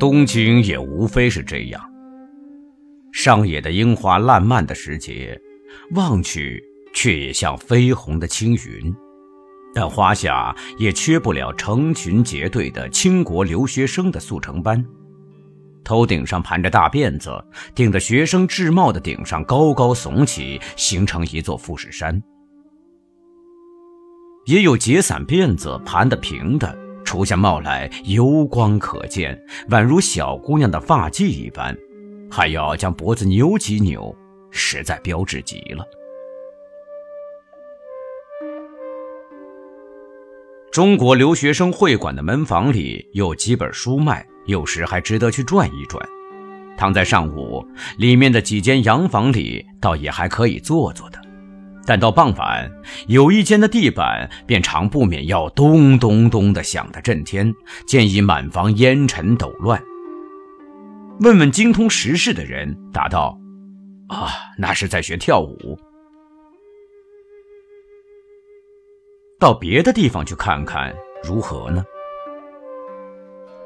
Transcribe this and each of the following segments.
东京也无非是这样。上野的樱花烂漫的时节，望去却也像绯红的青云。但花下也缺不了成群结队的倾国留学生的速成班，头顶上盘着大辫子，顶着学生制帽的顶上高高耸起，形成一座富士山。也有解散辫子盘得平的，除下帽来油光可见，宛如小姑娘的发髻一般，还要将脖子扭几扭，实在标致极了。中国留学生会馆的门房里有几本书卖，有时还值得去转一转。躺在上午，里面的几间洋房里倒也还可以坐坐的，但到傍晚，有一间的地板便常不免要咚咚咚的响得震天，建议满房烟尘抖乱。问问精通时事的人，答道：“啊，那是在学跳舞。”到别的地方去看看如何呢？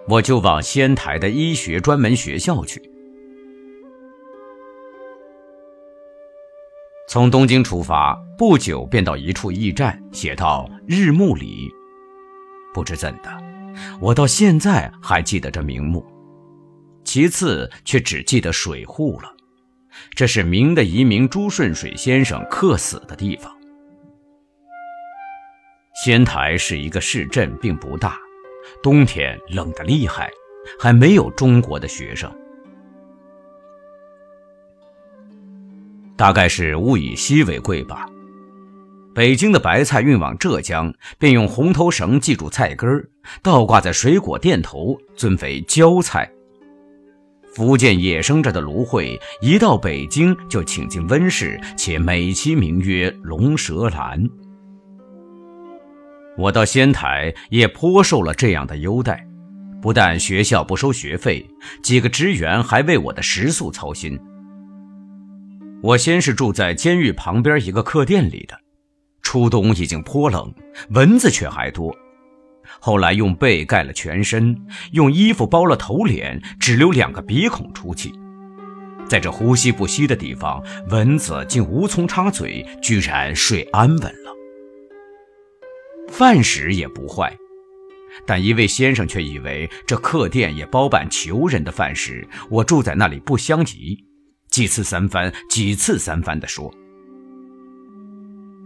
我就往仙台的医学专门学校去。从东京出发，不久便到一处驿站，写到日暮里。不知怎的，我到现在还记得这名目。其次，却只记得水户了。这是明的遗民朱顺水先生客死的地方。仙台是一个市镇，并不大，冬天冷得厉害，还没有中国的学生。大概是物以稀为贵吧。北京的白菜运往浙江，便用红头绳系住菜根儿，倒挂在水果店头，尊为椒菜。福建野生着的芦荟，一到北京就请进温室，且美其名曰龙舌兰。我到仙台也颇受了这样的优待，不但学校不收学费，几个职员还为我的食宿操心。我先是住在监狱旁边一个客店里的，初冬已经颇冷，蚊子却还多。后来用被盖了全身，用衣服包了头脸，只留两个鼻孔出气。在这呼吸不息的地方，蚊子竟无从插嘴，居然睡安稳了。饭食也不坏，但一位先生却以为这客店也包办囚人的饭食，我住在那里不相宜，几次三番、几次三番地说。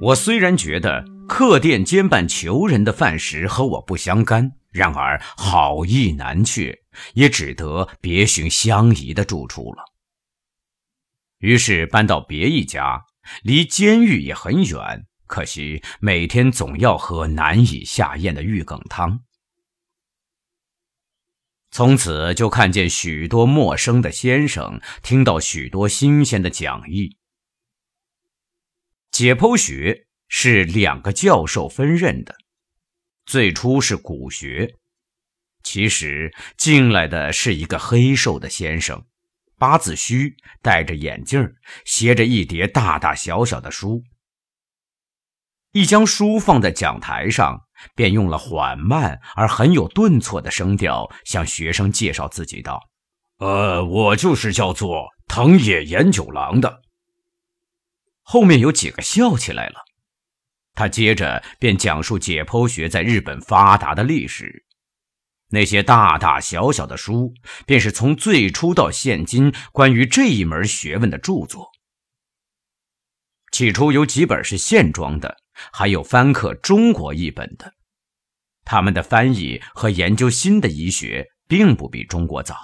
我虽然觉得客店兼办囚人的饭食和我不相干，然而好意难却，也只得别寻相宜的住处了。于是搬到别一家，离监狱也很远。可惜每天总要喝难以下咽的玉梗汤，从此就看见许多陌生的先生，听到许多新鲜的讲义。解剖学是两个教授分任的，最初是骨学，其实进来的是一个黑瘦的先生，八字须，戴着眼镜，携着一叠大大小小的书。一将书放在讲台上，便用了缓慢而很有顿挫的声调向学生介绍自己道：“呃，我就是叫做藤野研九郎的。”后面有几个笑起来了。他接着便讲述解剖学在日本发达的历史，那些大大小小的书，便是从最初到现今关于这一门学问的著作。起初有几本是现装的。还有翻刻中国译本的，他们的翻译和研究新的医学并不比中国早。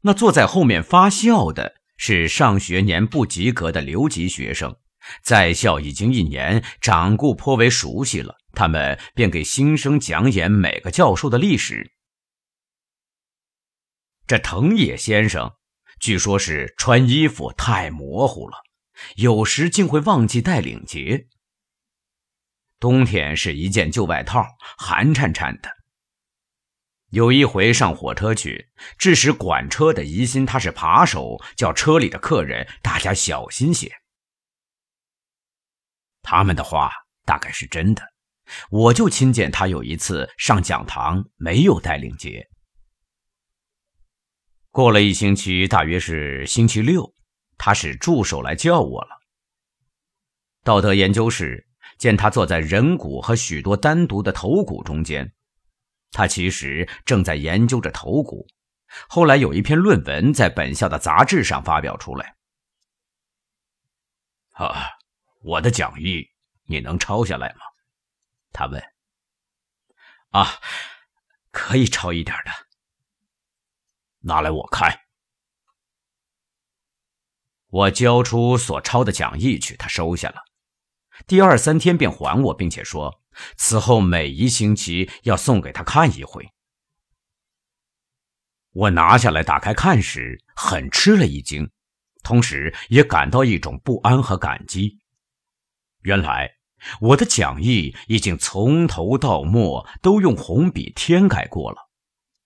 那坐在后面发笑的是上学年不及格的留级学生，在校已经一年，掌故颇为熟悉了，他们便给新生讲演每个教授的历史。这藤野先生，据说是穿衣服太模糊了。有时竟会忘记带领结。冬天是一件旧外套，寒颤颤的。有一回上火车去，致使管车的疑心他是扒手，叫车里的客人大家小心些。他们的话大概是真的。我就亲见他有一次上讲堂没有带领结，过了一星期，大约是星期六，他是助手来叫我了。道德研究室见他坐在人骨和许多单独的头骨中间，他其实正在研究着头骨。后来有一篇论文在本校的杂志上发表出来。啊，我的讲义你能抄下来吗？他问。啊，可以抄一点的。拿来我看。我交出所抄的讲义去，他收下了。第二三天便还我，并且说此后每一星期要送给他看一回。我拿下来打开看时，很吃了一惊，同时也感到一种不安和感激。原来我的讲义已经从头到末都用红笔添改过了。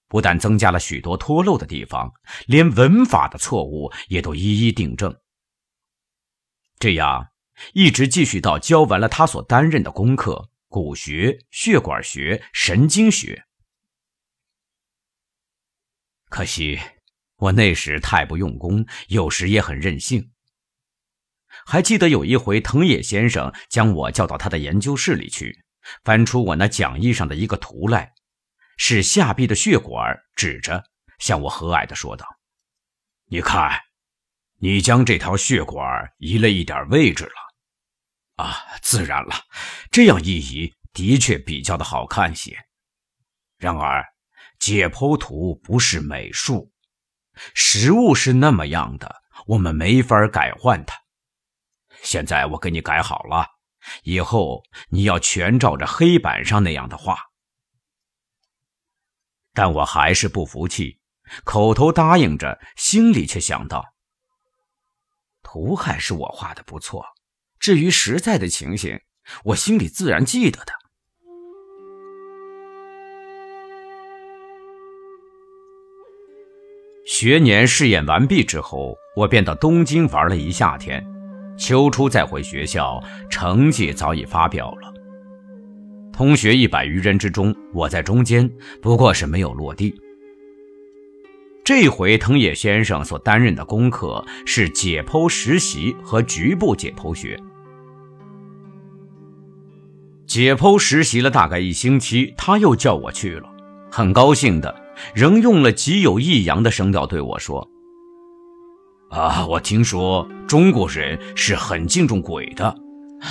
不但增加了许多脱漏的地方，连文法的错误也都一一订正。这样一直继续到教完了他所担任的功课——骨学、血管学、神经学。可惜我那时太不用功，有时也很任性。还记得有一回，藤野先生将我叫到他的研究室里去，翻出我那讲义上的一个图来。是下臂的血管，指着向我和蔼地说道：“你看，你将这条血管移了一点位置了。啊，自然了，这样一移，的确比较的好看些。然而，解剖图不是美术，实物是那么样的，我们没法改换它。现在我给你改好了，以后你要全照着黑板上那样的画。”但我还是不服气，口头答应着，心里却想到：图还是我画的不错，至于实在的情形，我心里自然记得的。学年试验完毕之后，我便到东京玩了一夏天，秋初再回学校，成绩早已发表了。同学一百余人之中，我在中间，不过是没有落地。这回藤野先生所担任的功课是解剖实习和局部解剖学。解剖实习了大概一星期，他又叫我去了，很高兴的，仍用了极有抑扬的声调对我说：“啊，我听说中国人是很敬重鬼的，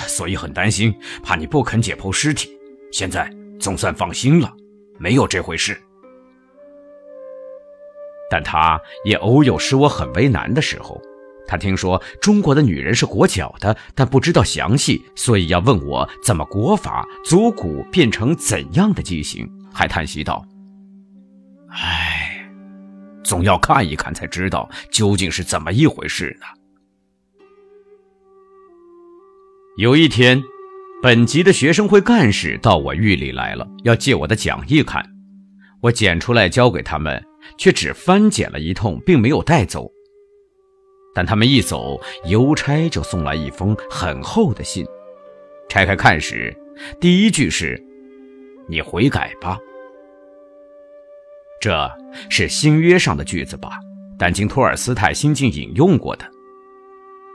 所以很担心，怕你不肯解剖尸体。”现在总算放心了，没有这回事。但他也偶有使我很为难的时候。他听说中国的女人是裹脚的，但不知道详细，所以要问我怎么裹法，足骨变成怎样的畸形，还叹息道：“唉，总要看一看才知道究竟是怎么一回事呢。”有一天。本级的学生会干事到我狱里来了，要借我的讲义看。我捡出来交给他们，却只翻检了一通，并没有带走。但他们一走，邮差就送来一封很厚的信。拆开看时，第一句是：“你悔改吧。”这是新约上的句子吧？但经托尔斯泰新近引用过的。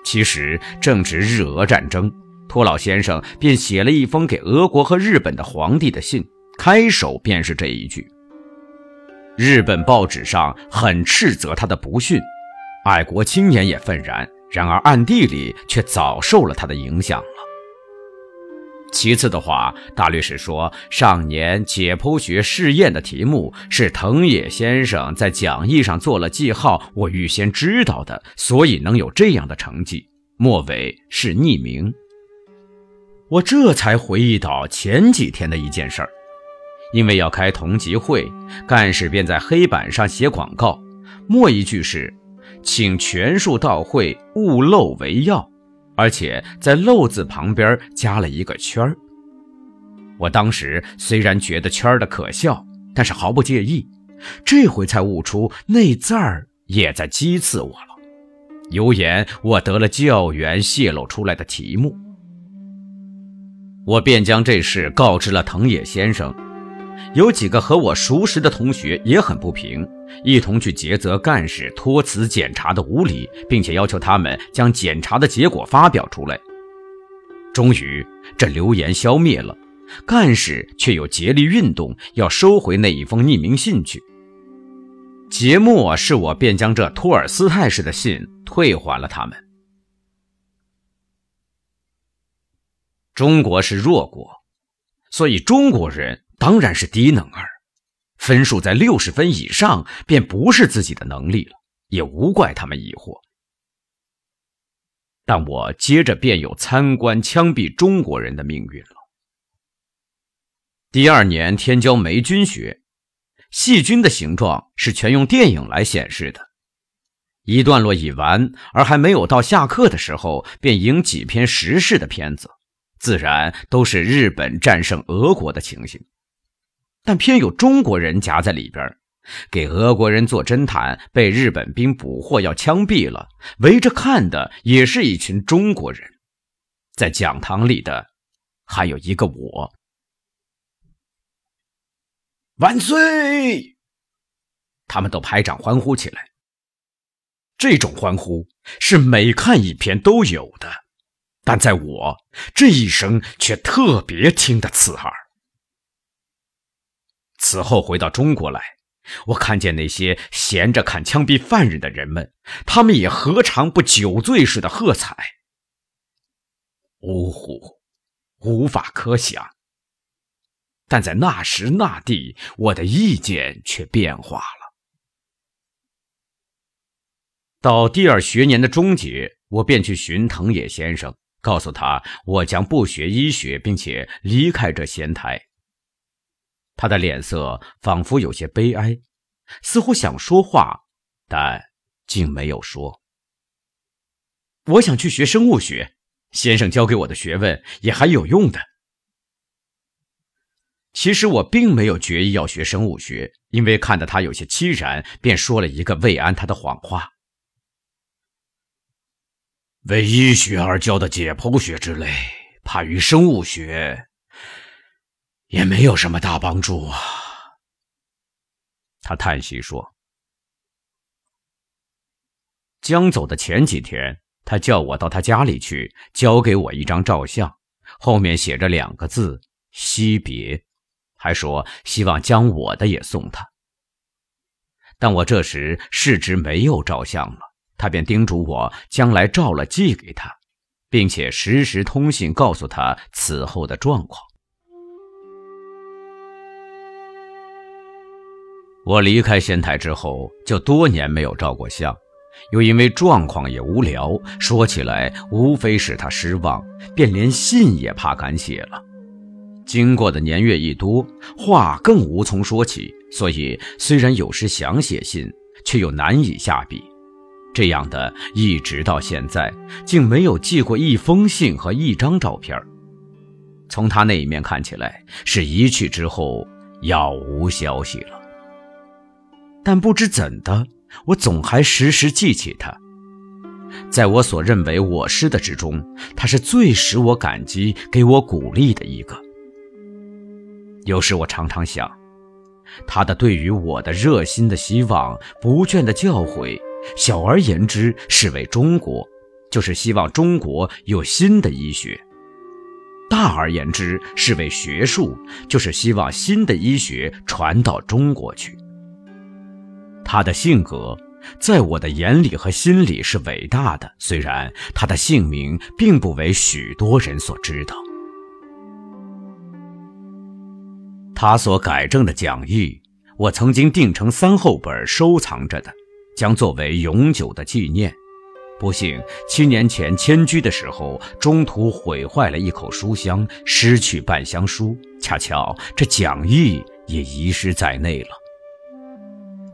其实正值日俄战争。托老先生便写了一封给俄国和日本的皇帝的信，开首便是这一句。日本报纸上很斥责他的不逊，爱国青年也愤然，然而暗地里却早受了他的影响了。其次的话，大律师说，上年解剖学试验的题目是藤野先生在讲义上做了记号，我预先知道的，所以能有这样的成绩。末尾是匿名。我这才回忆到前几天的一件事儿，因为要开同级会，干事便在黑板上写广告，末一句是“请全数到会，勿漏为要”，而且在“漏”字旁边加了一个圈儿。我当时虽然觉得圈儿的可笑，但是毫不介意。这回才悟出那字儿也在讥刺我了，有眼我得了教员泄露出来的题目。我便将这事告知了藤野先生，有几个和我熟识的同学也很不平，一同去诘责干事托辞检查的无理，并且要求他们将检查的结果发表出来。终于，这流言消灭了，干事却又竭力运动，要收回那一封匿名信去。节末是我便将这托尔斯泰式的信退还了他们。中国是弱国，所以中国人当然是低能儿，分数在六十分以上便不是自己的能力了，也无怪他们疑惑。但我接着便有参观枪毙中国人的命运了。第二年天教霉菌学，细菌的形状是全用电影来显示的。一段落已完，而还没有到下课的时候，便影几篇时事的片子。自然都是日本战胜俄国的情形，但偏有中国人夹在里边，给俄国人做侦探，被日本兵捕获要枪毙了，围着看的也是一群中国人，在讲堂里的还有一个我。万岁！他们都拍掌欢呼起来。这种欢呼是每看一篇都有的。但在我这一声却特别听得刺耳。此后回到中国来，我看见那些闲着看枪毙犯人的人们，他们也何尝不酒醉似的喝彩？呜呼，无法可想。但在那时那地，我的意见却变化了。到第二学年的终结，我便去寻藤野先生。告诉他，我将不学医学，并且离开这仙台。他的脸色仿佛有些悲哀，似乎想说话，但竟没有说。我想去学生物学，先生教给我的学问也还有用的。其实我并没有决意要学生物学，因为看得他有些凄然，便说了一个慰安他的谎话。为医学而教的解剖学之类，怕与生物学也没有什么大帮助啊。他叹息说：“将走的前几天，他叫我到他家里去，交给我一张照相，后面写着两个字‘惜别’，还说希望将我的也送他。但我这时是知没有照相了。”他便叮嘱我将来照了寄给他，并且时时通信告诉他此后的状况。我离开仙台之后，就多年没有照过相，又因为状况也无聊，说起来无非使他失望，便连信也怕敢写了。经过的年月一多，话更无从说起，所以虽然有时想写信，却又难以下笔。这样的，一直到现在，竟没有寄过一封信和一张照片。从他那一面看起来，是一去之后杳无消息了。但不知怎的，我总还时时记起他。在我所认为我师的之中，他是最使我感激、给我鼓励的一个。有时我常常想，他的对于我的热心的希望、不倦的教诲。小而言之，是为中国，就是希望中国有新的医学；大而言之，是为学术，就是希望新的医学传到中国去。他的性格，在我的眼里和心里是伟大的，虽然他的姓名并不为许多人所知道。他所改正的讲义，我曾经订成三厚本收藏着的。将作为永久的纪念。不幸七年前迁居的时候，中途毁坏了一口书箱，失去半箱书，恰巧这讲义也遗失在内了。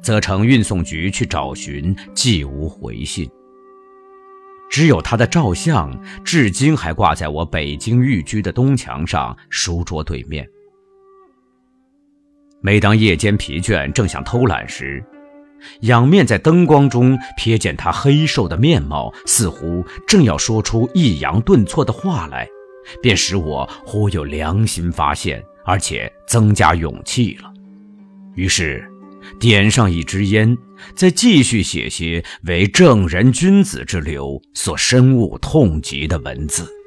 则成运送局去找寻，既无回信。只有他的照相，至今还挂在我北京寓居的东墙上书桌对面。每当夜间疲倦，正想偷懒时，仰面在灯光中瞥见他黑瘦的面貌，似乎正要说出抑扬顿挫的话来，便使我忽有良心发现，而且增加勇气了。于是，点上一支烟，再继续写些为正人君子之流所深恶痛疾的文字。